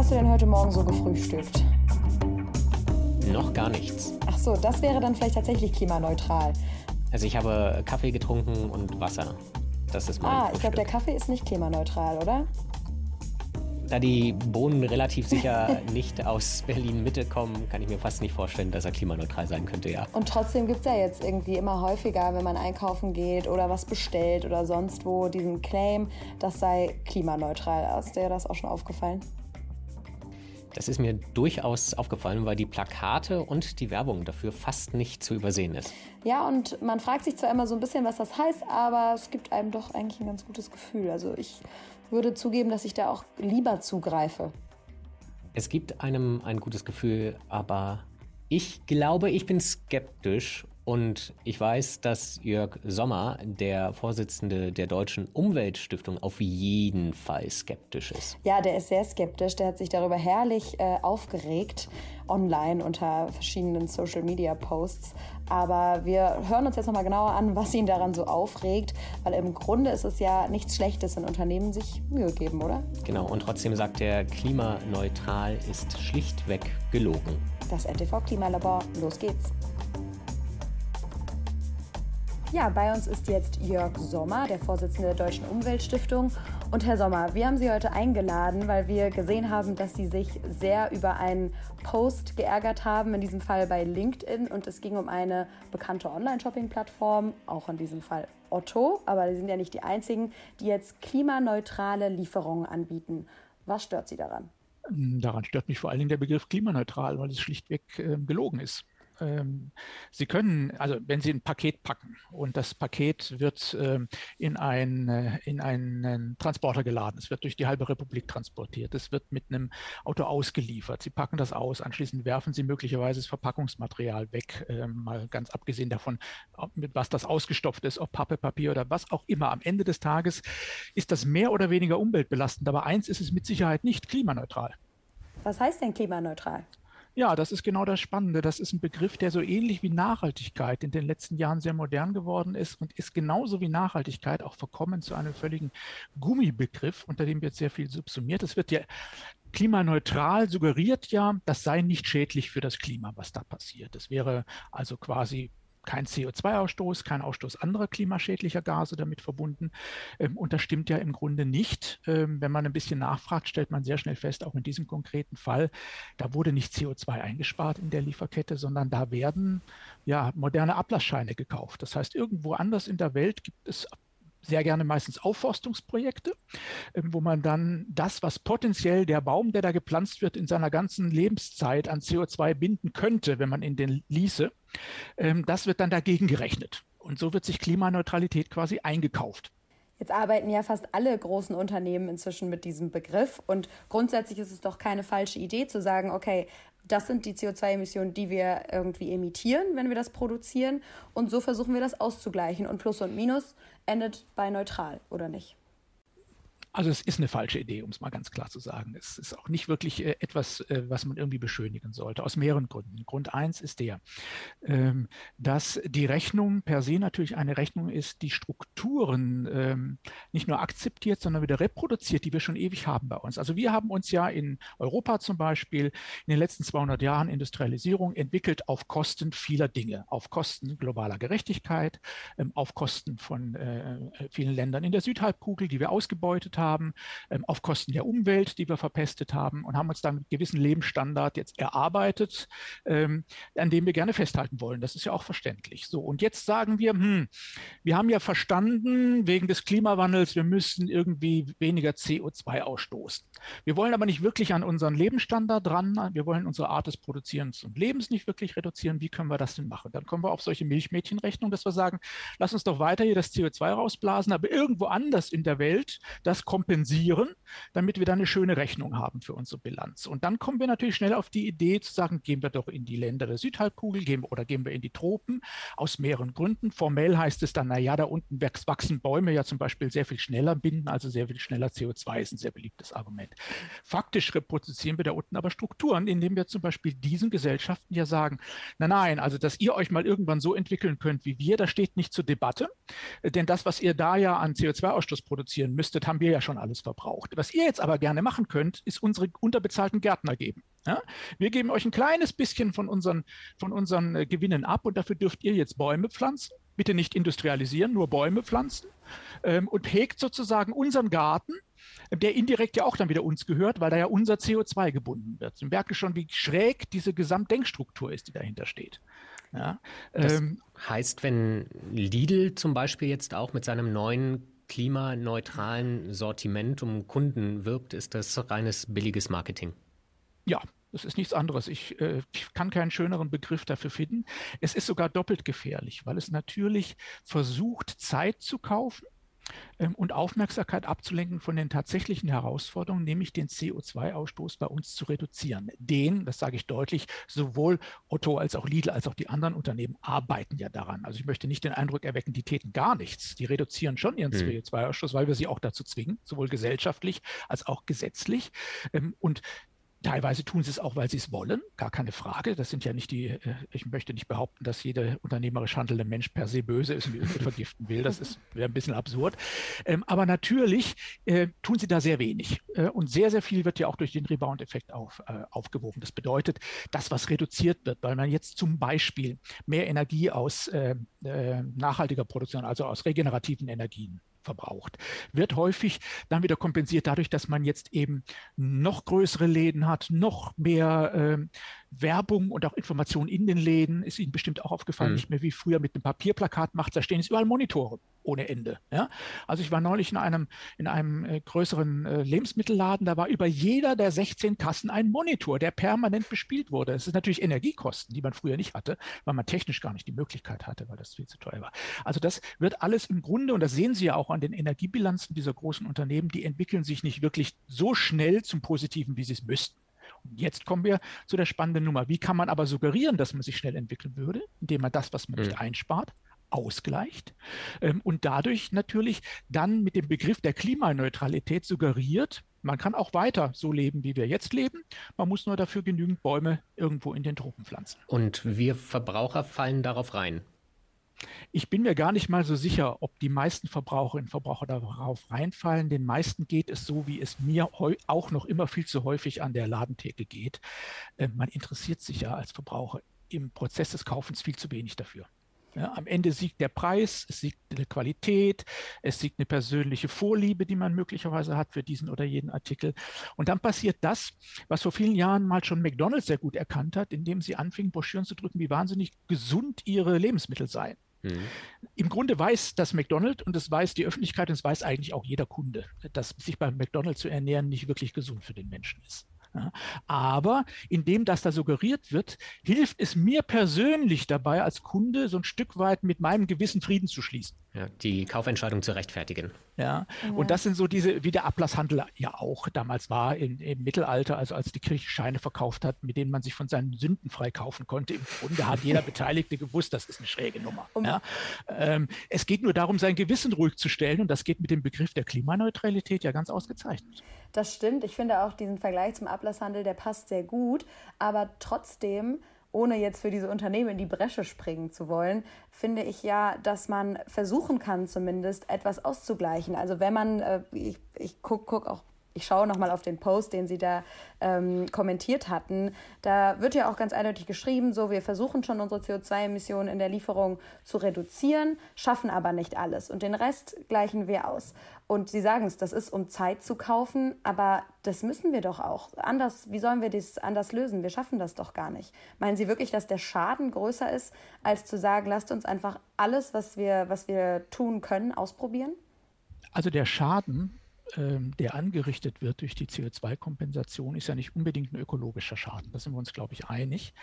hast du denn heute Morgen so gefrühstückt? Noch gar nichts. Ach so, das wäre dann vielleicht tatsächlich klimaneutral. Also ich habe Kaffee getrunken und Wasser. Das ist mein Ah, ich glaube, der Kaffee ist nicht klimaneutral, oder? Da die Bohnen relativ sicher nicht aus Berlin-Mitte kommen, kann ich mir fast nicht vorstellen, dass er klimaneutral sein könnte, ja. Und trotzdem gibt es ja jetzt irgendwie immer häufiger, wenn man einkaufen geht oder was bestellt oder sonst wo, diesen Claim, das sei klimaneutral. Ist dir das auch schon aufgefallen? Das ist mir durchaus aufgefallen, weil die Plakate und die Werbung dafür fast nicht zu übersehen ist. Ja, und man fragt sich zwar immer so ein bisschen, was das heißt, aber es gibt einem doch eigentlich ein ganz gutes Gefühl. Also ich würde zugeben, dass ich da auch lieber zugreife. Es gibt einem ein gutes Gefühl, aber ich glaube, ich bin skeptisch und ich weiß, dass Jörg Sommer, der Vorsitzende der Deutschen Umweltstiftung, auf jeden Fall skeptisch ist. Ja, der ist sehr skeptisch. Der hat sich darüber herrlich äh, aufgeregt online unter verschiedenen Social Media Posts. Aber wir hören uns jetzt nochmal genauer an, was ihn daran so aufregt, weil im Grunde ist es ja nichts Schlechtes, wenn Unternehmen sich Mühe geben, oder? Genau, und trotzdem sagt er, klimaneutral ist schlichtweg gelogen. Das NTV Klimalabor, los geht's. Ja, bei uns ist jetzt Jörg Sommer, der Vorsitzende der Deutschen Umweltstiftung. Und Herr Sommer, wir haben Sie heute eingeladen, weil wir gesehen haben, dass Sie sich sehr über einen Post geärgert haben, in diesem Fall bei LinkedIn. Und es ging um eine bekannte Online-Shopping-Plattform, auch in diesem Fall Otto. Aber die sind ja nicht die einzigen, die jetzt klimaneutrale Lieferungen anbieten. Was stört Sie daran? Daran stört mich vor allen Dingen der Begriff klimaneutral, weil es schlichtweg äh, gelogen ist. Ähm, Sie können, also wenn Sie ein Paket packen und das Paket wird ähm, in, ein, äh, in einen Transporter geladen, es wird durch die halbe Republik transportiert, es wird mit einem Auto ausgeliefert, Sie packen das aus, anschließend werfen Sie möglicherweise das Verpackungsmaterial weg, äh, mal ganz abgesehen davon, mit was das ausgestopft ist, ob Pappe, Papier oder was auch immer. Am Ende des Tages ist das mehr oder weniger umweltbelastend, aber eins ist es mit Sicherheit nicht klimaneutral. Was heißt denn klimaneutral? Ja, das ist genau das Spannende. Das ist ein Begriff, der so ähnlich wie Nachhaltigkeit in den letzten Jahren sehr modern geworden ist und ist genauso wie Nachhaltigkeit auch verkommen zu einem völligen Gummibegriff, unter dem wird sehr viel subsumiert. Es wird ja klimaneutral suggeriert ja, das sei nicht schädlich für das Klima, was da passiert. Es wäre also quasi kein CO2-Ausstoß, kein Ausstoß anderer klimaschädlicher Gase damit verbunden. Ähm, und das stimmt ja im Grunde nicht. Ähm, wenn man ein bisschen nachfragt, stellt man sehr schnell fest, auch in diesem konkreten Fall, da wurde nicht CO2 eingespart in der Lieferkette, sondern da werden ja moderne Ablassscheine gekauft. Das heißt, irgendwo anders in der Welt gibt es sehr gerne meistens Aufforstungsprojekte, ähm, wo man dann das, was potenziell der Baum, der da gepflanzt wird, in seiner ganzen Lebenszeit an CO2 binden könnte, wenn man ihn den ließe, ähm, das wird dann dagegen gerechnet. Und so wird sich Klimaneutralität quasi eingekauft. Jetzt arbeiten ja fast alle großen Unternehmen inzwischen mit diesem Begriff und grundsätzlich ist es doch keine falsche Idee zu sagen, okay, das sind die CO2-Emissionen, die wir irgendwie emittieren, wenn wir das produzieren und so versuchen wir das auszugleichen und Plus und Minus endet bei neutral, oder nicht? Also es ist eine falsche Idee, um es mal ganz klar zu sagen. Es ist auch nicht wirklich äh, etwas, äh, was man irgendwie beschönigen sollte, aus mehreren Gründen. Grund eins ist der, ähm, dass die Rechnung per se natürlich eine Rechnung ist, die Strukturen ähm, nicht nur akzeptiert, sondern wieder reproduziert, die wir schon ewig haben bei uns. Also wir haben uns ja in Europa zum Beispiel in den letzten 200 Jahren Industrialisierung entwickelt auf Kosten vieler Dinge, auf Kosten globaler Gerechtigkeit, ähm, auf Kosten von äh, vielen Ländern in der Südhalbkugel, die wir ausgebeutet haben haben, ähm, auf Kosten der Umwelt, die wir verpestet haben und haben uns dann einen gewissen Lebensstandard jetzt erarbeitet, ähm, an dem wir gerne festhalten wollen. Das ist ja auch verständlich. So, und jetzt sagen wir, hm, wir haben ja verstanden, wegen des Klimawandels, wir müssen irgendwie weniger CO2 ausstoßen. Wir wollen aber nicht wirklich an unseren Lebensstandard dran. Wir wollen unsere Art des Produzierens und Lebens nicht wirklich reduzieren. Wie können wir das denn machen? Dann kommen wir auf solche Milchmädchenrechnung, dass wir sagen, lass uns doch weiter hier das CO2 rausblasen, aber irgendwo anders in der Welt das kompensieren, damit wir dann eine schöne Rechnung haben für unsere Bilanz. Und dann kommen wir natürlich schnell auf die Idee zu sagen, gehen wir doch in die Länder der Südhalbkugel gehen, oder gehen wir in die Tropen aus mehreren Gründen. Formell heißt es dann, na ja, da unten wachsen Bäume ja zum Beispiel sehr viel schneller, binden also sehr viel schneller CO2, ist ein sehr beliebtes Argument. Faktisch reproduzieren wir da unten aber Strukturen, indem wir zum Beispiel diesen Gesellschaften ja sagen, na nein, also dass ihr euch mal irgendwann so entwickeln könnt wie wir, das steht nicht zur Debatte, denn das, was ihr da ja an CO2-Ausstoß produzieren müsstet, haben wir ja ja schon alles verbraucht. Was ihr jetzt aber gerne machen könnt, ist unsere unterbezahlten Gärtner geben. Ja? Wir geben euch ein kleines bisschen von unseren, von unseren äh, Gewinnen ab und dafür dürft ihr jetzt Bäume pflanzen. Bitte nicht industrialisieren, nur Bäume pflanzen ähm, und hegt sozusagen unseren Garten, der indirekt ja auch dann wieder uns gehört, weil da ja unser CO2 gebunden wird. Sie merken schon, wie schräg diese Gesamtdenkstruktur ist, die dahinter steht. Ja, das ähm, heißt, wenn Lidl zum Beispiel jetzt auch mit seinem neuen klimaneutralen Sortiment um Kunden wirbt, ist das reines billiges Marketing. Ja, das ist nichts anderes. Ich, äh, ich, kann keinen schöneren Begriff dafür finden. Es ist sogar doppelt gefährlich, weil es natürlich versucht, Zeit zu kaufen und Aufmerksamkeit abzulenken von den tatsächlichen Herausforderungen, nämlich den CO2-Ausstoß bei uns zu reduzieren. Den, das sage ich deutlich, sowohl Otto als auch Lidl als auch die anderen Unternehmen arbeiten ja daran. Also ich möchte nicht den Eindruck erwecken, die täten gar nichts. Die reduzieren schon ihren mhm. CO2-Ausstoß, weil wir sie auch dazu zwingen, sowohl gesellschaftlich als auch gesetzlich. Ähm, und Teilweise tun sie es auch, weil sie es wollen, gar keine Frage. Das sind ja nicht die, äh, ich möchte nicht behaupten, dass jeder unternehmerisch handelnde Mensch per se böse ist und vergiften will. Das wäre ein bisschen absurd. Ähm, aber natürlich äh, tun sie da sehr wenig. Äh, und sehr, sehr viel wird ja auch durch den Rebound-Effekt auf, aufgewogen. Das bedeutet, das, was reduziert wird, weil man jetzt zum Beispiel mehr Energie aus nachhaltiger Produktion, also aus regenerativen Energien verbraucht. Wird häufig dann wieder kompensiert dadurch, dass man jetzt eben noch größere Läden hat, noch mehr äh, Werbung und auch Informationen in den Läden. Ist Ihnen bestimmt auch aufgefallen, mhm. nicht mehr wie früher mit einem Papierplakat macht, da stehen jetzt überall Monitore ohne Ende. Ja? Also ich war neulich in einem, in einem äh, größeren äh, Lebensmittelladen, da war über jeder der 16 Kassen ein Monitor, der permanent bespielt wurde. Es ist natürlich Energiekosten, die man früher nicht hatte, weil man technisch gar nicht die Möglichkeit hatte, weil das viel zu teuer war. Also das wird alles im Grunde, und das sehen Sie ja auch an den Energiebilanzen dieser großen Unternehmen, die entwickeln sich nicht wirklich so schnell zum Positiven, wie sie es müssten. Jetzt kommen wir zu der spannenden Nummer. Wie kann man aber suggerieren, dass man sich schnell entwickeln würde, indem man das, was man mhm. nicht einspart, ausgleicht ähm, und dadurch natürlich dann mit dem Begriff der Klimaneutralität suggeriert, man kann auch weiter so leben, wie wir jetzt leben. Man muss nur dafür genügend Bäume irgendwo in den Tropen pflanzen. Und wir Verbraucher fallen darauf rein. Ich bin mir gar nicht mal so sicher, ob die meisten Verbraucherinnen und Verbraucher darauf reinfallen. Den meisten geht es so, wie es mir auch noch immer viel zu häufig an der Ladentheke geht. Ähm, man interessiert sich ja als Verbraucher im Prozess des Kaufens viel zu wenig dafür. Ja, am Ende siegt der Preis, es siegt eine Qualität, es siegt eine persönliche Vorliebe, die man möglicherweise hat für diesen oder jeden Artikel. Und dann passiert das, was vor vielen Jahren mal schon McDonald's sehr gut erkannt hat, indem sie anfingen, Broschüren zu drücken, wie wahnsinnig gesund ihre Lebensmittel seien. Mhm. Im Grunde weiß das McDonald's und es weiß die Öffentlichkeit und es weiß eigentlich auch jeder Kunde, dass sich beim McDonald's zu ernähren nicht wirklich gesund für den Menschen ist. Aber indem das da suggeriert wird, hilft es mir persönlich dabei, als Kunde so ein Stück weit mit meinem Gewissen Frieden zu schließen. Ja, die Kaufentscheidung zu rechtfertigen. Ja, ja. und das sind so diese, wie der Ablasshandel ja auch damals war in, im Mittelalter, also als die Kirche Scheine verkauft hat, mit denen man sich von seinen Sünden freikaufen konnte. Im Grunde hat jeder Beteiligte gewusst, das ist eine schräge Nummer. Um, ja. ähm, es geht nur darum, sein Gewissen ruhig zu stellen und das geht mit dem Begriff der Klimaneutralität ja ganz ausgezeichnet. Das stimmt. Ich finde auch diesen Vergleich zum Ablasshandel, der passt sehr gut. Aber trotzdem, ohne jetzt für diese Unternehmen in die Bresche springen zu wollen, finde ich ja, dass man versuchen kann, zumindest etwas auszugleichen. Also wenn man, äh, ich, ich gucke guck auch ich schaue nochmal auf den Post, den Sie da ähm, kommentiert hatten. Da wird ja auch ganz eindeutig geschrieben, so wir versuchen schon unsere CO2-Emissionen in der Lieferung zu reduzieren, schaffen aber nicht alles und den Rest gleichen wir aus. Und Sie sagen es, das ist um Zeit zu kaufen, aber das müssen wir doch auch. Anders, wie sollen wir das anders lösen? Wir schaffen das doch gar nicht. Meinen Sie wirklich, dass der Schaden größer ist, als zu sagen, lasst uns einfach alles, was wir, was wir tun können, ausprobieren? Also der Schaden der angerichtet wird durch die CO2-Kompensation, ist ja nicht unbedingt ein ökologischer Schaden. Da sind wir uns, glaube ich, einig.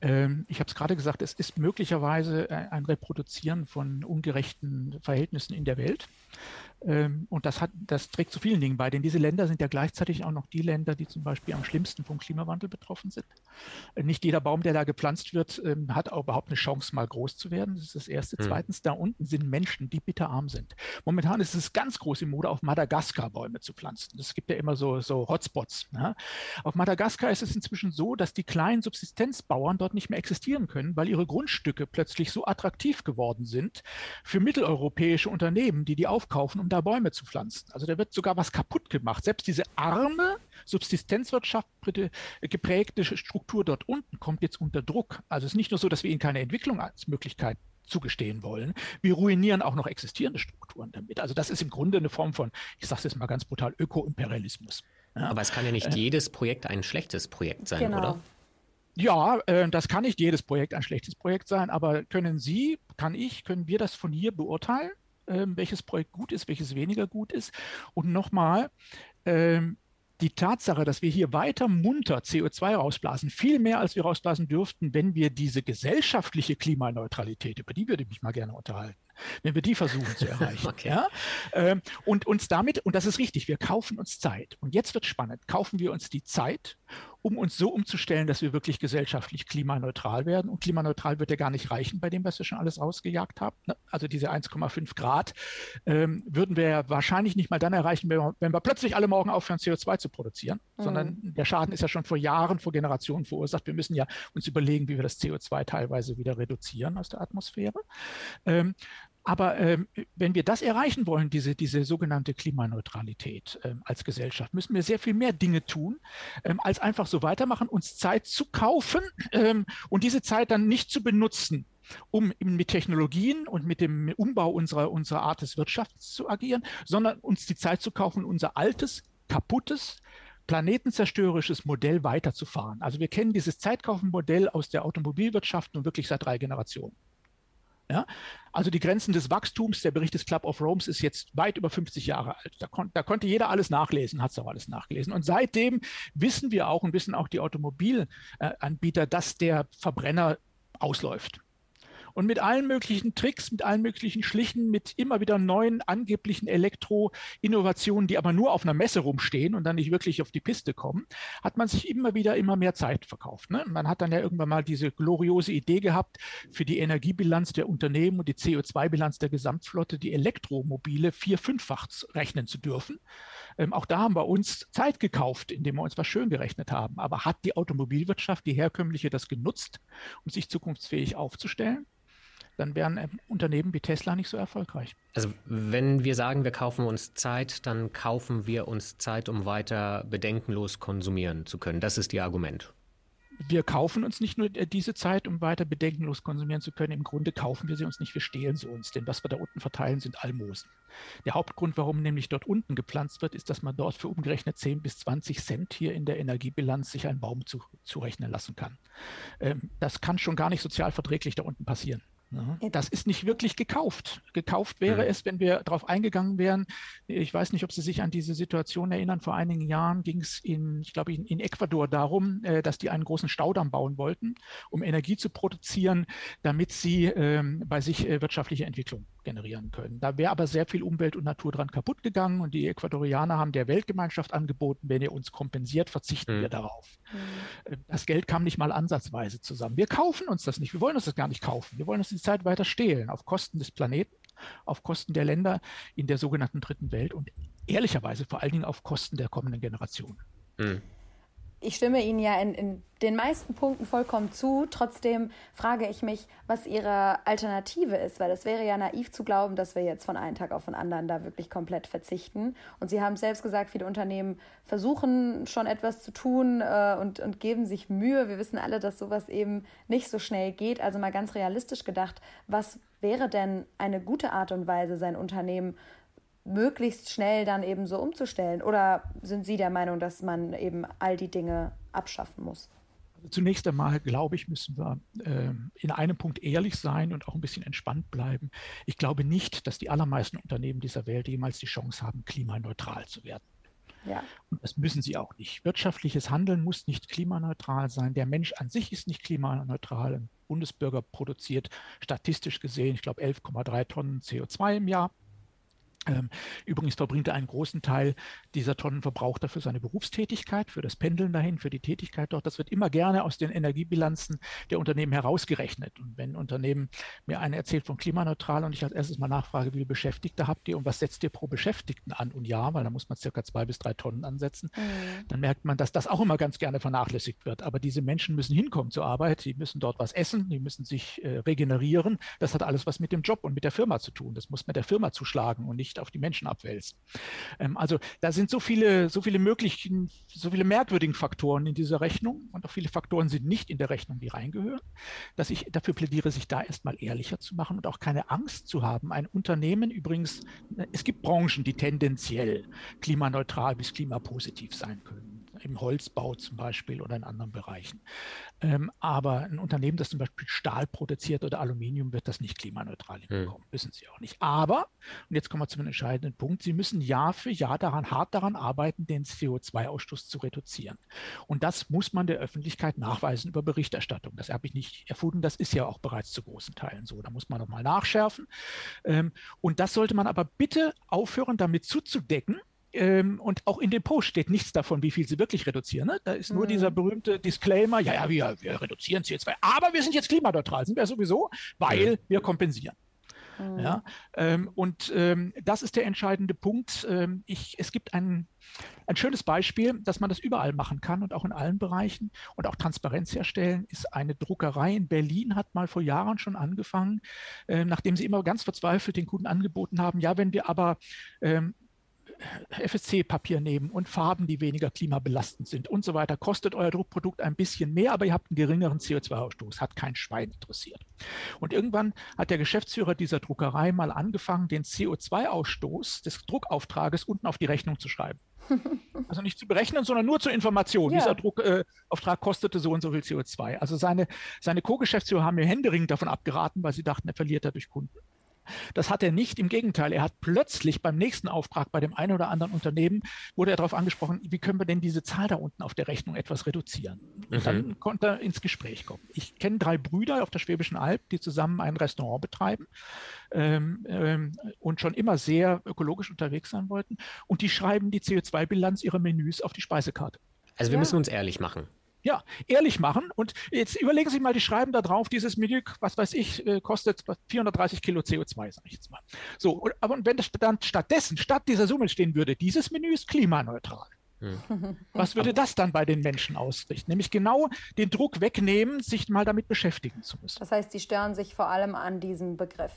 Ähm, ich habe es gerade gesagt, es ist möglicherweise äh, ein Reproduzieren von ungerechten Verhältnissen in der Welt. Ähm, und das, hat, das trägt zu vielen Dingen bei, denn diese Länder sind ja gleichzeitig auch noch die Länder, die zum Beispiel am schlimmsten vom Klimawandel betroffen sind. Äh, nicht jeder Baum, der da gepflanzt wird, ähm, hat auch überhaupt eine Chance, mal groß zu werden. Das ist das Erste. Mhm. Zweitens, da unten sind Menschen, die bitterarm sind. Momentan ist es ganz groß in Mode, auf Madagaskar Madagaskar Bäume zu pflanzen. Es gibt ja immer so, so Hotspots. Ne? Auf Madagaskar ist es inzwischen so, dass die kleinen Subsistenzbauern dort nicht mehr existieren können, weil ihre Grundstücke plötzlich so attraktiv geworden sind für mitteleuropäische Unternehmen, die die aufkaufen, um da Bäume zu pflanzen. Also da wird sogar was kaputt gemacht. Selbst diese arme, Subsistenzwirtschaft geprägte Struktur dort unten kommt jetzt unter Druck. Also es ist nicht nur so, dass wir ihnen keine Entwicklungsmöglichkeit zugestehen wollen. Wir ruinieren auch noch existierende Strukturen damit. Also das ist im Grunde eine Form von, ich sage es jetzt mal ganz brutal, Ökoimperialismus. Ja. Aber es kann ja nicht äh, jedes Projekt ein schlechtes Projekt sein, genau. oder? Ja, äh, das kann nicht jedes Projekt ein schlechtes Projekt sein, aber können Sie, kann ich, können wir das von hier beurteilen, äh, welches Projekt gut ist, welches weniger gut ist? Und nochmal, ähm, die Tatsache, dass wir hier weiter munter CO2 rausblasen, viel mehr als wir rausblasen dürften, wenn wir diese gesellschaftliche Klimaneutralität, über die würde ich mich mal gerne unterhalten, wenn wir die versuchen zu erreichen. okay. ja? Ähm, und uns damit, und das ist richtig, wir kaufen uns Zeit. Und jetzt wird spannend, kaufen wir uns die Zeit, um uns so umzustellen, dass wir wirklich gesellschaftlich klimaneutral werden. Und klimaneutral wird ja gar nicht reichen bei dem, was wir schon alles rausgejagt haben. Ne? Also diese 1,5 Grad ähm, würden wir ja wahrscheinlich nicht mal dann erreichen, wenn wir, wenn wir plötzlich alle morgen aufhören, CO2 zu produzieren, mhm. sondern der Schaden ist ja schon vor Jahren, vor Generationen verursacht. Wir müssen ja uns überlegen, wie wir das CO2 teilweise wieder reduzieren aus der Atmosphäre. Ähm, aber ähm, wenn wir das erreichen wollen, diese, diese sogenannte Klimaneutralität ähm, als Gesellschaft, müssen wir sehr viel mehr Dinge tun, ähm, als einfach so weitermachen, uns Zeit zu kaufen ähm, und diese Zeit dann nicht zu benutzen, um mit Technologien und mit dem Umbau unserer, unserer Art des Wirtschafts zu agieren, sondern uns die Zeit zu kaufen, unser altes, kaputtes, planetenzerstörerisches Modell weiterzufahren. Also wir kennen dieses Zeitkaufenmodell aus der Automobilwirtschaft nun wirklich seit drei Generationen. Ja? Also die Grenzen des Wachstums, der Bericht des Club of Rome ist jetzt weit über 50 Jahre alt. Da, kon da konnte jeder alles nachlesen, hat es auch alles nachgelesen. Und seitdem wissen wir auch und wissen auch die Automobilanbieter, dass der Verbrenner ausläuft und mit allen möglichen Tricks, mit allen möglichen Schlichen, mit immer wieder neuen angeblichen Elektro-Innovationen, die aber nur auf einer Messe rumstehen und dann nicht wirklich auf die Piste kommen, hat man sich immer wieder immer mehr Zeit verkauft. Ne? Man hat dann ja irgendwann mal diese gloriose Idee gehabt, für die Energiebilanz der Unternehmen und die CO2-Bilanz der Gesamtflotte die Elektromobile vier-, fünffach rechnen zu dürfen. Ähm, auch da haben wir uns Zeit gekauft, indem wir uns was schön gerechnet haben. Aber hat die Automobilwirtschaft, die herkömmliche, das genutzt, um sich zukunftsfähig aufzustellen? Dann wären ähm, Unternehmen wie Tesla nicht so erfolgreich. Also wenn wir sagen, wir kaufen uns Zeit, dann kaufen wir uns Zeit, um weiter bedenkenlos konsumieren zu können. Das ist Ihr Argument. Wir kaufen uns nicht nur äh, diese Zeit, um weiter bedenkenlos konsumieren zu können. Im Grunde kaufen wir sie uns nicht, wir stehlen sie uns. Denn was wir da unten verteilen, sind Almosen. Der Hauptgrund, warum nämlich dort unten gepflanzt wird, ist, dass man dort für umgerechnet 10 bis 20 Cent hier in der Energiebilanz sich einen Baum zu, zurechnen lassen kann. Ähm, das kann schon gar nicht sozial verträglich da unten passieren. Das ist nicht wirklich gekauft. Gekauft wäre mhm. es, wenn wir darauf eingegangen wären. Ich weiß nicht, ob Sie sich an diese Situation erinnern. Vor einigen Jahren ging es in, ich glaube, in, in Ecuador darum, äh, dass die einen großen Staudamm bauen wollten, um Energie zu produzieren, damit sie ähm, bei sich äh, wirtschaftliche Entwicklung generieren können. Da wäre aber sehr viel Umwelt und Natur dran kaputt gegangen und die Ecuadorianer haben der Weltgemeinschaft angeboten, wenn ihr uns kompensiert, verzichten mhm. wir darauf. Mhm. Das Geld kam nicht mal ansatzweise zusammen. Wir kaufen uns das nicht. Wir wollen uns das gar nicht kaufen. Wir wollen uns Zeit weiter stehlen auf Kosten des Planeten, auf Kosten der Länder in der sogenannten dritten Welt und ehrlicherweise vor allen Dingen auf Kosten der kommenden Generationen. Mhm ich stimme Ihnen ja in, in, den meisten Punkten vollkommen zu. Trotzdem frage ich mich, was Ihre Alternative ist, weil es wäre ja naiv zu glauben, dass wir jetzt von einem Tag auf den anderen da wirklich komplett verzichten. Und Sie haben selbst gesagt, viele Unternehmen versuchen schon etwas zu tun äh, und, und geben sich Mühe. Wir wissen alle, dass sowas eben nicht so schnell geht. Also mal ganz realistisch gedacht, was wäre denn eine gute Art und Weise, sein Unternehmen möglichst schnell dann eben so umzustellen? Oder sind Sie der Meinung, dass man eben all die Dinge abschaffen muss? Zunächst einmal, glaube ich, müssen wir äh, in einem Punkt ehrlich sein und auch ein bisschen entspannt bleiben. Ich glaube nicht, dass die allermeisten Unternehmen dieser Welt jemals die Chance haben, klimaneutral zu werden. Ja. Und das müssen sie auch nicht. Wirtschaftliches Handeln muss nicht klimaneutral sein. Der Mensch an sich ist nicht klimaneutral. Ein Bundesbürger produziert statistisch gesehen, ich glaube, 11,3 Tonnen CO2 im Jahr. Ähm, übrigens verbringt er einen großen Teil dieser Tonnen Verbrauch dafür seine Berufstätigkeit, für das Pendeln dahin, für die Tätigkeit dort. Das wird immer gerne aus den Energiebilanzen der Unternehmen herausgerechnet. Und wenn ein Unternehmen mir eine erzählt von klimaneutral und ich als erstes mal nachfrage, wie viele Beschäftigte habt ihr und was setzt ihr pro Beschäftigten an und ja, weil da muss man circa zwei bis drei Tonnen ansetzen, mhm. dann merkt man, dass das auch immer ganz gerne vernachlässigt wird. Aber diese Menschen müssen hinkommen zur Arbeit, die müssen dort was essen, die müssen sich äh, regenerieren. Das hat alles was mit dem Job und mit der Firma zu tun. Das muss mit der Firma zuschlagen und nicht nicht auf die Menschen abwälzen. Ähm, also da sind so viele, so viele möglichen, so viele merkwürdigen Faktoren in dieser Rechnung und auch viele Faktoren sind nicht in der Rechnung, die reingehören, dass ich dafür plädiere, sich da erstmal ehrlicher zu machen und auch keine Angst zu haben. Ein Unternehmen übrigens, es gibt Branchen, die tendenziell klimaneutral bis klimapositiv sein können im Holzbau zum Beispiel oder in anderen Bereichen. Ähm, aber ein Unternehmen, das zum Beispiel Stahl produziert oder Aluminium, wird das nicht klimaneutral hm. hinbekommen. Hm. Wissen Sie auch nicht. Aber, und jetzt kommen wir zum entscheidenden Punkt, Sie müssen Jahr für Jahr daran, hart daran arbeiten, den CO2-Ausstoß zu reduzieren. Und das muss man der Öffentlichkeit nachweisen über Berichterstattung. Das habe ich nicht erfunden, das ist ja auch bereits zu großen Teilen so. Da muss man nochmal nachschärfen. Ähm, und das sollte man aber bitte aufhören, damit zuzudecken, ähm, und auch in dem Post steht nichts davon, wie viel sie wirklich reduzieren. Ne? Da ist nur mhm. dieser berühmte Disclaimer, ja, ja, wir, wir reduzieren CO2, aber wir sind jetzt klimaneutral, sind wir sowieso, weil wir kompensieren. Mhm. Ja, ähm, und ähm, das ist der entscheidende Punkt. Ähm, ich, es gibt ein, ein schönes Beispiel, dass man das überall machen kann und auch in allen Bereichen und auch Transparenz herstellen, ist eine Druckerei in Berlin, hat mal vor Jahren schon angefangen, äh, nachdem sie immer ganz verzweifelt den Kunden angeboten haben, ja, wenn wir aber ähm, FSC-Papier nehmen und Farben, die weniger klimabelastend sind und so weiter, kostet euer Druckprodukt ein bisschen mehr, aber ihr habt einen geringeren CO2-Ausstoß. Hat kein Schwein interessiert. Und irgendwann hat der Geschäftsführer dieser Druckerei mal angefangen, den CO2-Ausstoß des Druckauftrages unten auf die Rechnung zu schreiben. Also nicht zu berechnen, sondern nur zur Information. Ja. Dieser Druckauftrag äh, kostete so und so viel CO2. Also seine, seine Co-Geschäftsführer haben mir händeringend davon abgeraten, weil sie dachten, er verliert dadurch Kunden. Das hat er nicht. Im Gegenteil, er hat plötzlich beim nächsten Auftrag bei dem einen oder anderen Unternehmen, wurde er darauf angesprochen, wie können wir denn diese Zahl da unten auf der Rechnung etwas reduzieren? Mhm. Dann konnte er ins Gespräch kommen. Ich kenne drei Brüder auf der Schwäbischen Alb, die zusammen ein Restaurant betreiben ähm, ähm, und schon immer sehr ökologisch unterwegs sein wollten. Und die schreiben die CO2-Bilanz ihrer Menüs auf die Speisekarte. Also wir ja. müssen uns ehrlich machen. Ja, ehrlich machen. Und jetzt überlegen Sie mal, die schreiben da drauf, dieses Menü, was weiß ich, äh, kostet 430 Kilo CO2, sage ich jetzt mal. So, aber wenn das dann stattdessen, statt dieser Summe stehen würde, dieses Menü ist klimaneutral. Hm. Was würde das dann bei den Menschen ausrichten? Nämlich genau den Druck wegnehmen, sich mal damit beschäftigen zu müssen. Das heißt, Sie stören sich vor allem an diesem Begriff.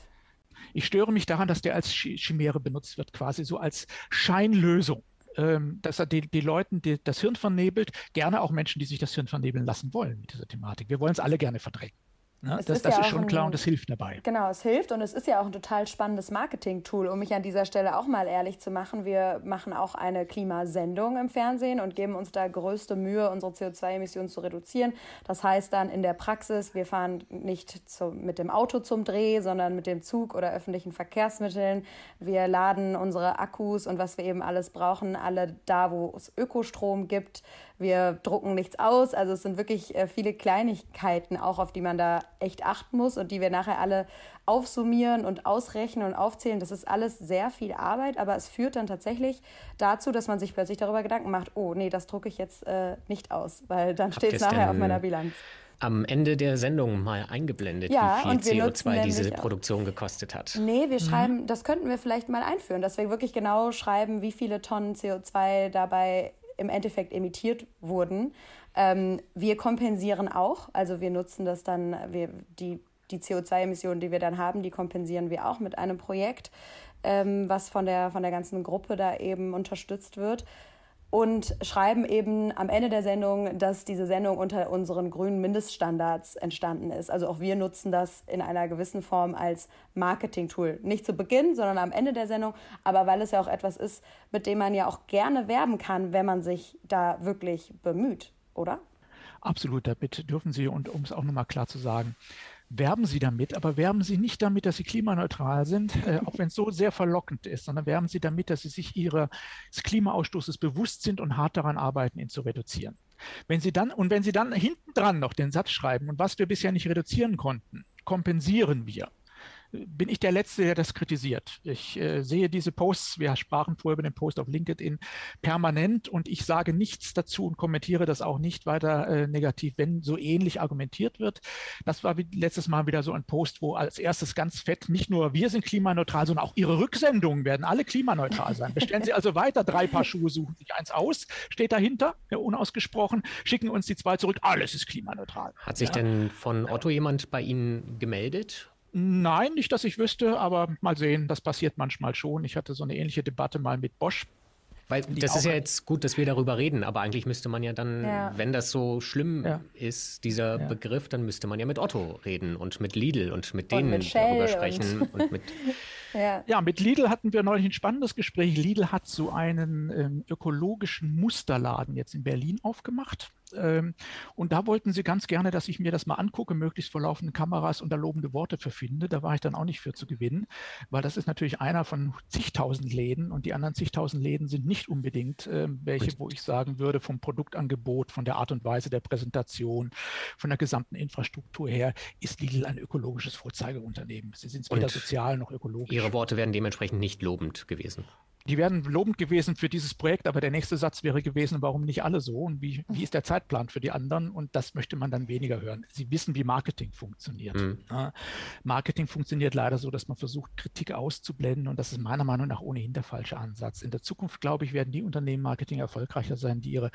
Ich störe mich daran, dass der als Chimäre benutzt wird, quasi so als Scheinlösung ähm, dass er die, die Leuten die, das Hirn vernebelt, gerne auch Menschen, die sich das Hirn vernebeln lassen wollen mit dieser Thematik. Wir wollen es alle gerne verdrängen. Ne? Das, ist, das ja ist schon ein, klar und das hilft dabei. Genau, es hilft und es ist ja auch ein total spannendes Marketing-Tool, um mich an dieser Stelle auch mal ehrlich zu machen. Wir machen auch eine Klimasendung im Fernsehen und geben uns da größte Mühe, unsere CO2-Emissionen zu reduzieren. Das heißt dann in der Praxis, wir fahren nicht zu, mit dem Auto zum Dreh, sondern mit dem Zug oder öffentlichen Verkehrsmitteln. Wir laden unsere Akkus und was wir eben alles brauchen, alle da, wo es Ökostrom gibt wir drucken nichts aus. Also es sind wirklich äh, viele Kleinigkeiten auch, auf die man da echt achten muss und die wir nachher alle aufsummieren und ausrechnen und aufzählen. Das ist alles sehr viel Arbeit, aber es führt dann tatsächlich dazu, dass man sich plötzlich darüber Gedanken macht, oh nee, das drucke ich jetzt äh, nicht aus, weil dann steht es nachher auf meiner Bilanz am Ende der Sendung mal eingeblendet, ja, wie viel CO2 diese Produktion gekostet hat. Nee, wir mhm. schreiben, das könnten wir vielleicht mal einführen, dass wir wirklich genau schreiben, wie viele Tonnen CO2 dabei im Endeffekt emittiert wurden. Ähm, wir kompensieren auch, also wir nutzen das dann, wir, die, die CO2-Emissionen, die wir dann haben, die kompensieren wir auch mit einem Projekt, ähm, was von der, von der ganzen Gruppe da eben unterstützt wird und schreiben eben am Ende der Sendung, dass diese Sendung unter unseren grünen Mindeststandards entstanden ist. Also auch wir nutzen das in einer gewissen Form als Marketing-Tool. Nicht zu Beginn, sondern am Ende der Sendung, aber weil es ja auch etwas ist, mit dem man ja auch gerne werben kann, wenn man sich da wirklich bemüht, oder? Absolut, damit dürfen Sie, und um es auch nochmal klar zu sagen, werben Sie damit, aber werben Sie nicht damit, dass Sie klimaneutral sind, äh, auch wenn es so sehr verlockend ist, sondern werben Sie damit, dass Sie sich Ihres Klimaausstoßes bewusst sind und hart daran arbeiten, ihn zu reduzieren. Wenn Sie dann, und wenn Sie dann hinten dran noch den Satz schreiben, und was wir bisher nicht reduzieren konnten, kompensieren wir, bin ich der Letzte, der das kritisiert. Ich äh, sehe diese Posts, wir sprachen vorher über den Post auf LinkedIn, permanent und ich sage nichts dazu und kommentiere das auch nicht weiter äh, negativ, wenn so ähnlich argumentiert wird. Das war letztes Mal wieder so ein Post, wo als erstes ganz fett nicht nur wir sind klimaneutral, sondern auch Ihre Rücksendungen werden alle klimaneutral sein. Bestellen Sie also weiter drei Paar Schuhe, suchen sich eins aus, steht dahinter, ja, unausgesprochen, schicken uns die zwei zurück, alles ist klimaneutral. Hat sich ja. denn von Otto jemand bei Ihnen gemeldet? Nein, nicht, dass ich wüsste, aber mal sehen, das passiert manchmal schon. Ich hatte so eine ähnliche Debatte mal mit Bosch. Weil das ist ja jetzt gut, dass wir darüber reden, aber eigentlich müsste man ja dann, ja. wenn das so schlimm ja. ist, dieser ja. Begriff, dann müsste man ja mit Otto reden und mit Lidl und mit denen und mit darüber sprechen und, und mit Ja. ja, mit Lidl hatten wir neulich ein spannendes Gespräch. Lidl hat so einen ähm, ökologischen Musterladen jetzt in Berlin aufgemacht. Ähm, und da wollten sie ganz gerne, dass ich mir das mal angucke, möglichst vor laufenden Kameras und da lobende Worte für finde. Da war ich dann auch nicht für zu gewinnen, weil das ist natürlich einer von zigtausend Läden und die anderen zigtausend Läden sind nicht unbedingt äh, welche, wo ich sagen würde, vom Produktangebot, von der Art und Weise der Präsentation, von der gesamten Infrastruktur her, ist Lidl ein ökologisches Vorzeigeunternehmen. Sie sind weder sozial noch ökologisch. Ihre Worte wären dementsprechend nicht lobend gewesen. Die wären lobend gewesen für dieses Projekt, aber der nächste Satz wäre gewesen, warum nicht alle so und wie, wie ist der Zeitplan für die anderen? Und das möchte man dann weniger hören. Sie wissen, wie Marketing funktioniert. Mhm. Marketing funktioniert leider so, dass man versucht, Kritik auszublenden und das ist meiner Meinung nach ohnehin der falsche Ansatz. In der Zukunft, glaube ich, werden die Unternehmen Marketing erfolgreicher sein, die ihre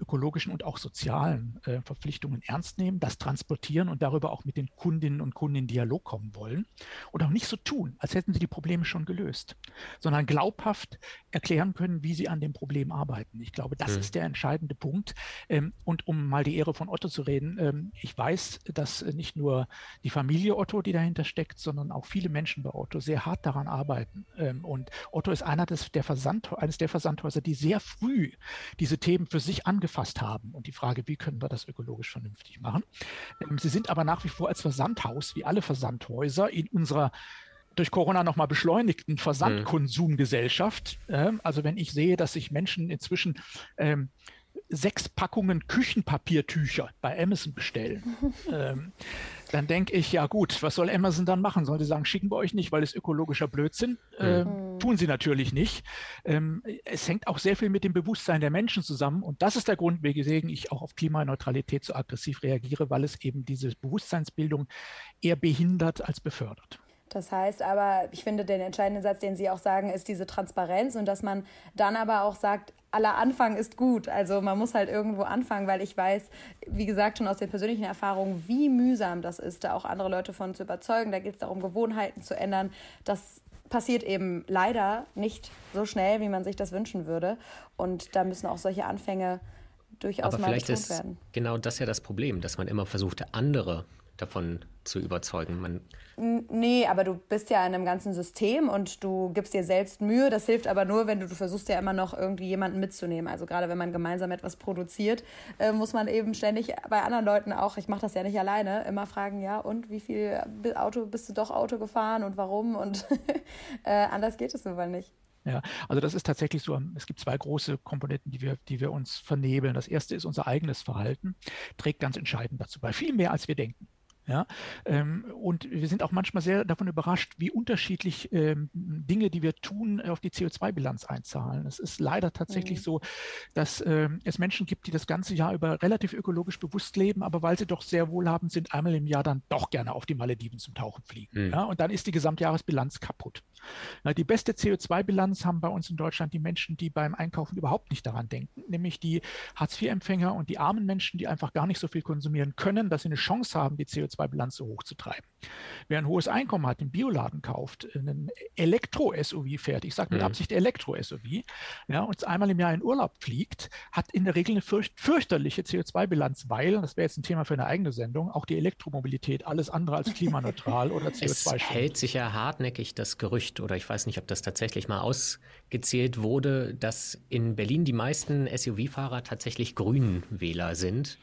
ökologischen und auch sozialen äh, Verpflichtungen ernst nehmen, das transportieren und darüber auch mit den Kundinnen und Kunden in Dialog kommen wollen und auch nicht so tun, als hätten sie die Probleme schon gelöst, sondern glaubhaft erklären können, wie sie an dem Problem arbeiten. Ich glaube, das mhm. ist der entscheidende Punkt. Ähm, und um mal die Ehre von Otto zu reden, ähm, ich weiß, dass nicht nur die Familie Otto, die dahinter steckt, sondern auch viele Menschen bei Otto sehr hart daran arbeiten. Ähm, und Otto ist einer des, der Versand, eines der Versandhäuser, die sehr früh diese Themen für sich angefasst haben. Und die Frage, wie können wir das ökologisch vernünftig machen? Sie sind aber nach wie vor als Versandhaus, wie alle Versandhäuser, in unserer durch Corona nochmal beschleunigten Versandkonsumgesellschaft. Ähm, also wenn ich sehe, dass sich Menschen inzwischen ähm, sechs Packungen Küchenpapiertücher bei Amazon bestellen, ähm, dann denke ich, ja gut, was soll Amazon dann machen? Sollen sie sagen, schicken wir euch nicht, weil es ökologischer Blödsinn? Ähm, mhm. Tun sie natürlich nicht. Ähm, es hängt auch sehr viel mit dem Bewusstsein der Menschen zusammen und das ist der Grund, weswegen ich auch auf Klimaneutralität so aggressiv reagiere, weil es eben diese Bewusstseinsbildung eher behindert als befördert. Das heißt aber, ich finde, den entscheidenden Satz, den Sie auch sagen, ist diese Transparenz und dass man dann aber auch sagt, aller Anfang ist gut. Also man muss halt irgendwo anfangen, weil ich weiß, wie gesagt, schon aus der persönlichen Erfahrung, wie mühsam das ist, da auch andere Leute von zu überzeugen. Da geht es darum, Gewohnheiten zu ändern. Das passiert eben leider nicht so schnell, wie man sich das wünschen würde. Und da müssen auch solche Anfänge durchaus Aber mal vielleicht ist werden. Genau das ja das Problem, dass man immer versucht, andere davon zu überzeugen. Man nee, aber du bist ja in einem ganzen System und du gibst dir selbst Mühe. Das hilft aber nur, wenn du, du versuchst ja immer noch irgendwie jemanden mitzunehmen. Also gerade wenn man gemeinsam etwas produziert, äh, muss man eben ständig bei anderen Leuten auch, ich mache das ja nicht alleine, immer fragen, ja, und wie viel Auto bist du doch Auto gefahren und warum? Und äh, anders geht es aber nicht. Ja, also das ist tatsächlich so, es gibt zwei große Komponenten, die wir, die wir uns vernebeln. Das erste ist unser eigenes Verhalten, trägt ganz entscheidend dazu bei, viel mehr als wir denken. Ja, ähm, und wir sind auch manchmal sehr davon überrascht, wie unterschiedlich ähm, Dinge, die wir tun, auf die CO2-Bilanz einzahlen. Es ist leider tatsächlich mhm. so, dass ähm, es Menschen gibt, die das ganze Jahr über relativ ökologisch bewusst leben, aber weil sie doch sehr wohlhabend sind, einmal im Jahr dann doch gerne auf die Malediven zum Tauchen fliegen. Mhm. Ja, und dann ist die Gesamtjahresbilanz kaputt. Na, die beste CO2-Bilanz haben bei uns in Deutschland die Menschen, die beim Einkaufen überhaupt nicht daran denken, nämlich die Hartz-IV-Empfänger und die armen Menschen, die einfach gar nicht so viel konsumieren können, dass sie eine Chance haben, die CO2 CO2-Bilanz so hoch zu treiben. Wer ein hohes Einkommen hat, den Bioladen kauft, einen Elektro-SUV fährt, ich sage mit mhm. Absicht Elektro-SUV, ja, und einmal im Jahr in Urlaub fliegt, hat in der Regel eine fürcht fürchterliche CO2-Bilanz, weil, das wäre jetzt ein Thema für eine eigene Sendung, auch die Elektromobilität alles andere als klimaneutral oder CO2 Es hält sich ja hartnäckig das Gerücht, oder ich weiß nicht, ob das tatsächlich mal ausgezählt wurde, dass in Berlin die meisten SUV-Fahrer tatsächlich Grünwähler sind.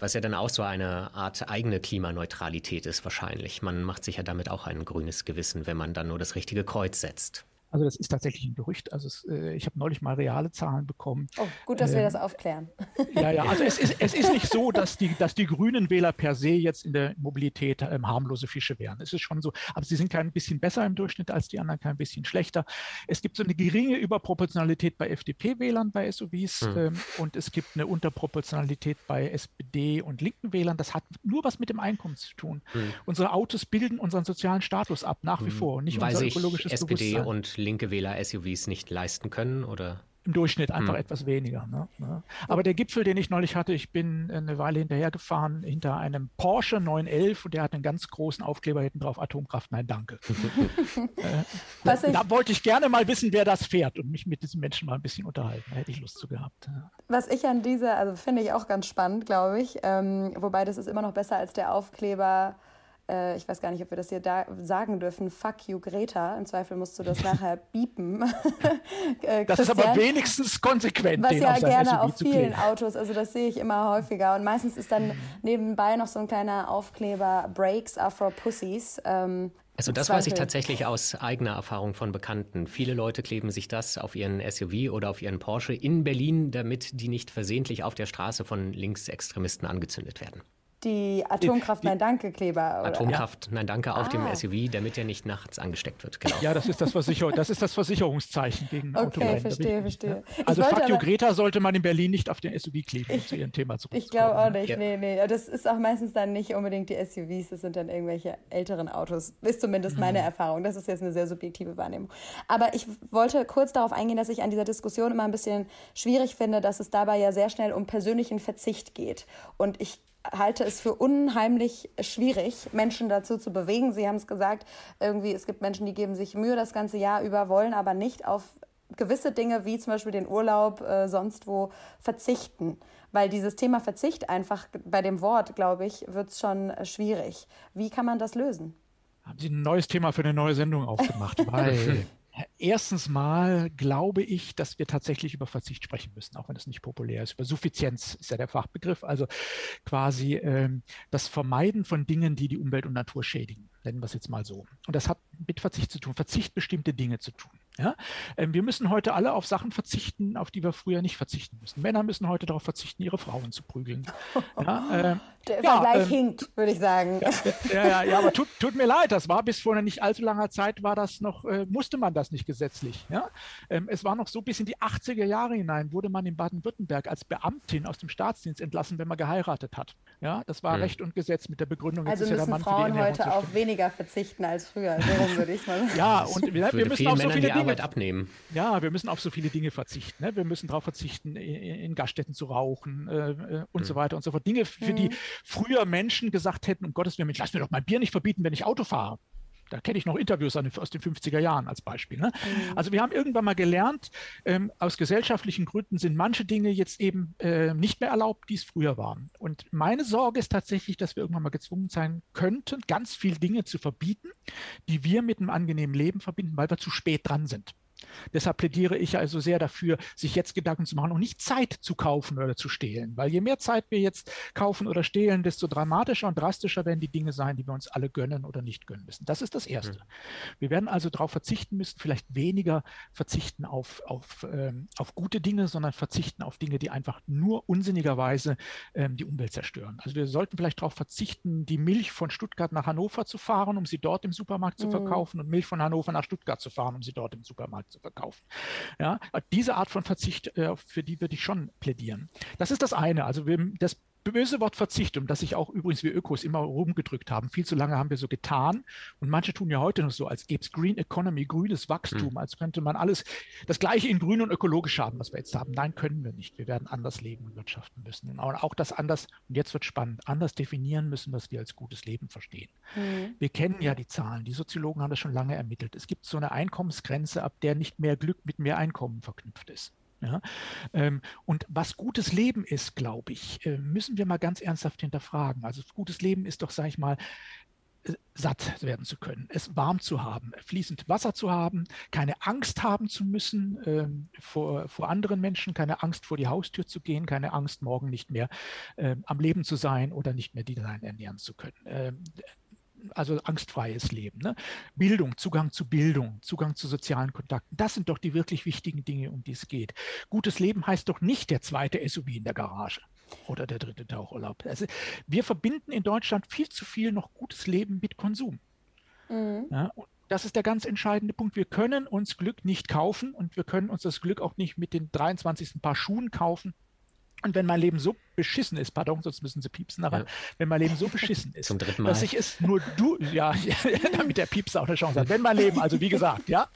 Was ja dann auch so eine Art eigene Klimaneutralität ist wahrscheinlich. Man macht sich ja damit auch ein grünes Gewissen, wenn man dann nur das richtige Kreuz setzt. Also das ist tatsächlich ein Gerücht. Also es, äh, ich habe neulich mal reale Zahlen bekommen. Oh, gut, dass ähm, wir das aufklären. Ja, ja, also es ist, es ist nicht so, dass die, dass die grünen Wähler per se jetzt in der Mobilität ähm, harmlose Fische wären. Es ist schon so, aber sie sind kein bisschen besser im Durchschnitt als die anderen, kein bisschen schlechter. Es gibt so eine geringe Überproportionalität bei FDP-Wählern bei SUVs hm. ähm, und es gibt eine Unterproportionalität bei SPD und linken Wählern. Das hat nur was mit dem Einkommen zu tun. Hm. Unsere Autos bilden unseren sozialen Status ab, nach wie hm. vor, nicht Weil unser ökologisches SPD Bewusstsein. und linke Wähler SUVs nicht leisten können oder? Im Durchschnitt einfach hm. etwas weniger. Ne? ne? Aber der Gipfel, den ich neulich hatte, ich bin eine Weile hinterhergefahren hinter einem Porsche 911 und der hat einen ganz großen Aufkleber hinten drauf, Atomkraft, nein, danke. äh, da, da, wollte ich gerne mal wissen, wer das fährt und mich mit diesen Menschen mal ein bisschen unterhalten. Da hätte ich Lust zu gehabt. Ja. Was ich an dieser, also finde ich auch ganz spannend, glaube ich, ähm, wobei das ist immer noch besser als der Aufkleber äh, ich weiß gar nicht, ob wir das hier da sagen dürfen, fuck you Greta. Im Zweifel musst du das nachher biepen. äh, das ist aber wenigstens konsequent. Was ja gerne SUV auf vielen Autos, also das sehe ich immer häufiger. Und meistens ist dann nebenbei noch so ein kleiner Aufkleber, Brakes are for Pussies. Ähm, also das weiß ich tatsächlich aus eigener Erfahrung von Bekannten. Viele Leute kleben sich das auf ihren SUV oder auf ihren Porsche in Berlin, damit die nicht versehentlich auf der Straße von Linksextremisten angezündet werden die Atomkraft Nein Danke Kleber. Oder? Atomkraft Nein Danke auf ah. dem SUV, damit er nicht nachts angesteckt wird. Genau. Ja, das ist das, Versicher das, ist das Versicherungszeichen gegen okay, Autorennen. verstehe, verstehe. Ja. Also you Greta sollte man in Berlin nicht auf den SUV kleben, um zu ihrem Thema zu Ich glaube auch nicht, ja. nee, nee. Das ist auch meistens dann nicht unbedingt die SUVs, das sind dann irgendwelche älteren Autos. Ist zumindest mhm. meine Erfahrung. Das ist jetzt eine sehr subjektive Wahrnehmung. Aber ich wollte kurz darauf eingehen, dass ich an dieser Diskussion immer ein bisschen schwierig finde, dass es dabei ja sehr schnell um persönlichen Verzicht geht. Und ich halte es für unheimlich schwierig, Menschen dazu zu bewegen. Sie haben es gesagt, irgendwie, es gibt Menschen, die geben sich Mühe das ganze Jahr über, wollen aber nicht auf gewisse Dinge wie zum Beispiel den Urlaub äh, sonst wo verzichten. Weil dieses Thema Verzicht einfach bei dem Wort, glaube ich, wird es schon schwierig. Wie kann man das lösen? Haben Sie ein neues Thema für eine neue Sendung aufgemacht? Weil Erstens mal glaube ich, dass wir tatsächlich über Verzicht sprechen müssen, auch wenn es nicht populär ist. Über Suffizienz ist ja der Fachbegriff, also quasi ähm, das Vermeiden von Dingen, die die Umwelt und Natur schädigen nennen wir es jetzt mal so. Und das hat mit Verzicht zu tun, Verzicht bestimmte Dinge zu tun. Ja? Ähm, wir müssen heute alle auf Sachen verzichten, auf die wir früher nicht verzichten müssen. Männer müssen heute darauf verzichten, ihre Frauen zu prügeln. Ja, äh, Der ja, Vergleich ähm, hinkt, würde ich sagen. Ja, ja, ja aber tut, tut, mir leid, das war bis vor nicht allzu langer Zeit, war das noch, äh, musste man das nicht gesetzlich. Ja? Ähm, es war noch so bis in die 80er Jahre hinein, wurde man in Baden-Württemberg als Beamtin aus dem Staatsdienst entlassen, wenn man geheiratet hat. Ja, das war mhm. Recht und Gesetz mit der Begründung, also müssen ja Frauen heute auf weniger verzichten als früher. Darum würde ich mal sagen. Ja, und wir, wir müssen auf so viele Dinge Arbeit abnehmen. Ja, wir müssen auf so viele Dinge verzichten. Ne? Wir müssen darauf verzichten, in, in Gaststätten zu rauchen äh, äh und mhm. so weiter und so fort. Dinge, für mhm. die früher Menschen gesagt hätten, um Gottes Willen, lass mir doch mein Bier nicht verbieten, wenn ich Auto fahre. Da kenne ich noch Interviews aus den 50er Jahren als Beispiel. Ne? Mhm. Also wir haben irgendwann mal gelernt, ähm, aus gesellschaftlichen Gründen sind manche Dinge jetzt eben äh, nicht mehr erlaubt, die es früher waren. Und meine Sorge ist tatsächlich, dass wir irgendwann mal gezwungen sein könnten, ganz viele Dinge zu verbieten, die wir mit einem angenehmen Leben verbinden, weil wir zu spät dran sind. Deshalb plädiere ich also sehr dafür, sich jetzt Gedanken zu machen und nicht Zeit zu kaufen oder zu stehlen. Weil je mehr Zeit wir jetzt kaufen oder stehlen, desto dramatischer und drastischer werden die Dinge sein, die wir uns alle gönnen oder nicht gönnen müssen. Das ist das Erste. Mhm. Wir werden also darauf verzichten müssen, vielleicht weniger verzichten auf, auf, ähm, auf gute Dinge, sondern verzichten auf Dinge, die einfach nur unsinnigerweise ähm, die Umwelt zerstören. Also wir sollten vielleicht darauf verzichten, die Milch von Stuttgart nach Hannover zu fahren, um sie dort im Supermarkt mhm. zu verkaufen und Milch von Hannover nach Stuttgart zu fahren, um sie dort im Supermarkt zu verkaufen. Ja, diese Art von Verzicht, äh, für die würde ich schon plädieren. Das ist das eine. Also wir, das böse Wort Verzicht, um das sich auch übrigens wir Ökos immer rumgedrückt haben. Viel zu lange haben wir so getan und manche tun ja heute noch so, als gäbe es Green Economy, grünes Wachstum, mhm. als könnte man alles das gleiche in grün und ökologisch haben, was wir jetzt haben. Nein, können wir nicht. Wir werden anders leben und wirtschaften müssen. Und auch das anders, und jetzt wird spannend, anders definieren müssen, was wir als gutes Leben verstehen. Mhm. Wir kennen ja die Zahlen, die Soziologen haben das schon lange ermittelt. Es gibt so eine Einkommensgrenze, ab der nicht mehr Glück mit mehr Einkommen verknüpft ist. Ja? Ähm, und was gutes Leben ist, glaube ich, äh, müssen wir mal ganz ernsthaft hinterfragen. Also gutes Leben ist doch, sage ich mal, äh, satt werden zu können, es warm zu haben, fließend Wasser zu haben, keine Angst haben zu müssen ähm, vor, vor anderen Menschen, keine Angst vor die Haustür zu gehen, keine Angst morgen nicht mehr ähm, am Leben zu sein oder nicht mehr die Design ernähren zu können. Ähm, also angstfreies Leben. Ne? Bildung, Zugang zu Bildung, Zugang zu sozialen Kontakten, das sind doch die wirklich wichtigen Dinge, um die es geht. Gutes Leben heißt doch nicht der zweite SUV in der Garage oder der dritte Tauchurlaub. Also wir verbinden in Deutschland viel zu viel noch gutes Leben mit Konsum. Mhm. Ja, das ist der ganz entscheidende Punkt. Wir können uns Glück nicht kaufen und wir können uns das Glück auch nicht mit den 23. Paar Schuhen kaufen, und wenn mein Leben so beschissen ist, pardon, sonst müssen Sie piepsen, aber ja. wenn mein Leben so beschissen ist, dass ich es nur du, ja, damit der Piepser auch eine Chance hat. Wenn mein Leben, also wie gesagt, ja,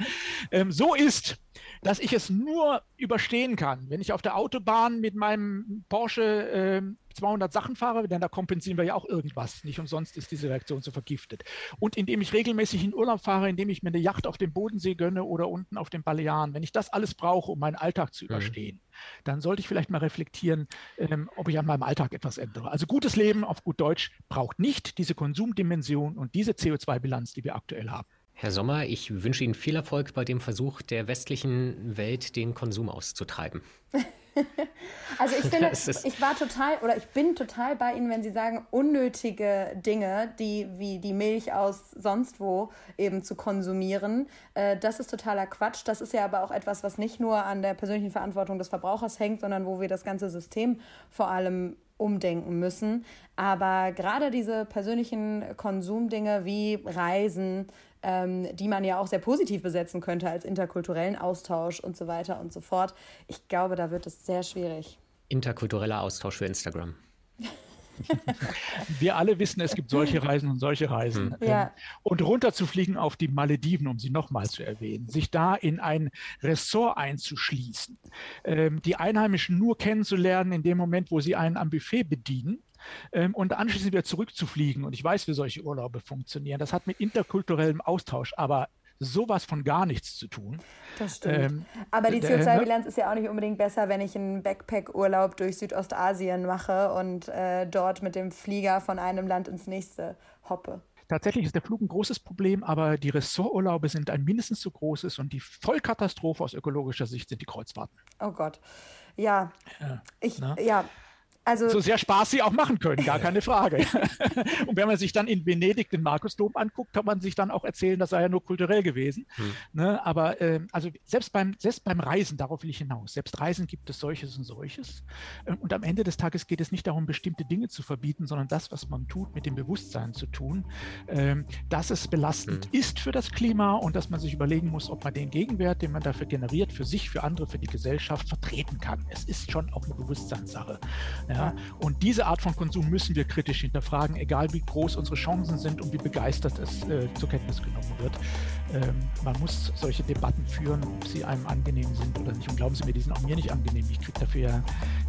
ähm, so ist, dass ich es nur überstehen kann, wenn ich auf der Autobahn mit meinem Porsche ähm, 200 Sachen fahre, denn da kompensieren wir ja auch irgendwas. Nicht umsonst ist diese Reaktion so vergiftet. Und indem ich regelmäßig in Urlaub fahre, indem ich mir eine Yacht auf dem Bodensee gönne oder unten auf den Balearen, wenn ich das alles brauche, um meinen Alltag zu mhm. überstehen, mhm. dann sollte ich vielleicht mal reflektieren, ähm, ob ich an meinem Alltag etwas ändere. Also gutes Leben auf gut Deutsch braucht nicht diese Konsumdimension und diese CO2-Bilanz, die wir aktuell haben. Herr Sommer, ich wünsche Ihnen viel Erfolg bei dem Versuch der westlichen Welt, den Konsum auszutreiben. also ich finde, ich war total oder ich bin total bei Ihnen, wenn Sie sagen, unnötige Dinge, die wie die Milch aus sonst wo eben zu konsumieren. Äh, das ist totaler Quatsch. Das ist ja aber auch etwas, was nicht nur an der persönlichen Verantwortung des Verbrauchers hängt, sondern wo wir das ganze System vor allem umdenken müssen. Aber gerade diese persönlichen Konsumdinge wie Reisen, ähm, die man ja auch sehr positiv besetzen könnte als interkulturellen Austausch und so weiter und so fort. Ich glaube, da wird es sehr schwierig. Interkultureller Austausch für Instagram. Wir alle wissen, es gibt solche Reisen und solche Reisen. Hm. Ja. Ähm, und runterzufliegen auf die Malediven, um sie nochmal zu erwähnen, sich da in ein Ressort einzuschließen, ähm, die Einheimischen nur kennenzulernen in dem Moment, wo sie einen am Buffet bedienen ähm, und anschließend wieder zurückzufliegen. Und ich weiß, wie solche Urlaube funktionieren. Das hat mit interkulturellem Austausch aber sowas von gar nichts zu tun. Das stimmt. Ähm, aber die CO2-Bilanz ist ja auch nicht unbedingt besser, wenn ich einen Backpack-Urlaub durch Südostasien mache und äh, dort mit dem Flieger von einem Land ins nächste hoppe. Tatsächlich ist der Flug ein großes Problem, aber die Ressorturlaube sind ein mindestens so großes und die Vollkatastrophe aus ökologischer Sicht sind die Kreuzfahrten. Oh Gott. Ja. ja ich, ja, also, so sehr Spaß sie auch machen können, gar keine Frage. und wenn man sich dann in Venedig den Markusdom anguckt, kann man sich dann auch erzählen, das sei ja nur kulturell gewesen. Hm. Ne? Aber äh, also selbst beim, selbst beim Reisen, darauf will ich hinaus, selbst Reisen gibt es solches und solches. Ähm, und am Ende des Tages geht es nicht darum, bestimmte Dinge zu verbieten, sondern das, was man tut, mit dem Bewusstsein zu tun, ähm, dass es belastend hm. ist für das Klima und dass man sich überlegen muss, ob man den Gegenwert, den man dafür generiert, für sich, für andere, für die Gesellschaft vertreten kann. Es ist schon auch eine Bewusstseinssache. Ja? Und diese Art von Konsum müssen wir kritisch hinterfragen, egal wie groß unsere Chancen sind und wie begeistert es äh, zur Kenntnis genommen wird. Ähm, man muss solche Debatten führen, ob sie einem angenehm sind oder nicht. Und glauben Sie mir, die sind auch mir nicht angenehm. Ich kriege dafür ja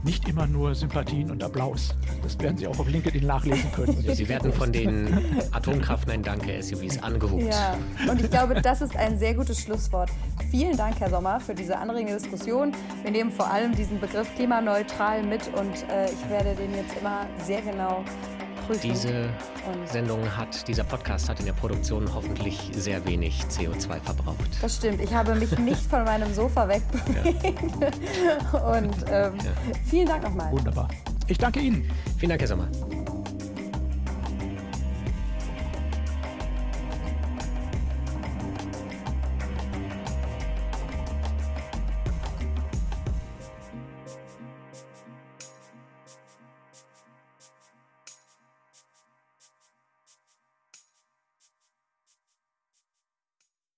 nicht immer nur Sympathien und Applaus. Das werden Sie auch auf LinkedIn nachlesen können. Sie werden von den Atomkraft Nein Danke SUVs angehubt. Ja, und ich glaube, das ist ein sehr gutes Schlusswort. Vielen Dank, Herr Sommer, für diese anregende Diskussion. Wir nehmen vor allem diesen Begriff klimaneutral mit und äh, ich werde den jetzt immer sehr genau prüfen. Diese Sendung hat, dieser Podcast hat in der Produktion hoffentlich sehr wenig CO2 verbraucht. Das stimmt. Ich habe mich nicht von meinem Sofa wegbewegt. Ja. Und ähm, ja. vielen Dank nochmal. Wunderbar. Ich danke Ihnen. Vielen Dank, Herr Sommer.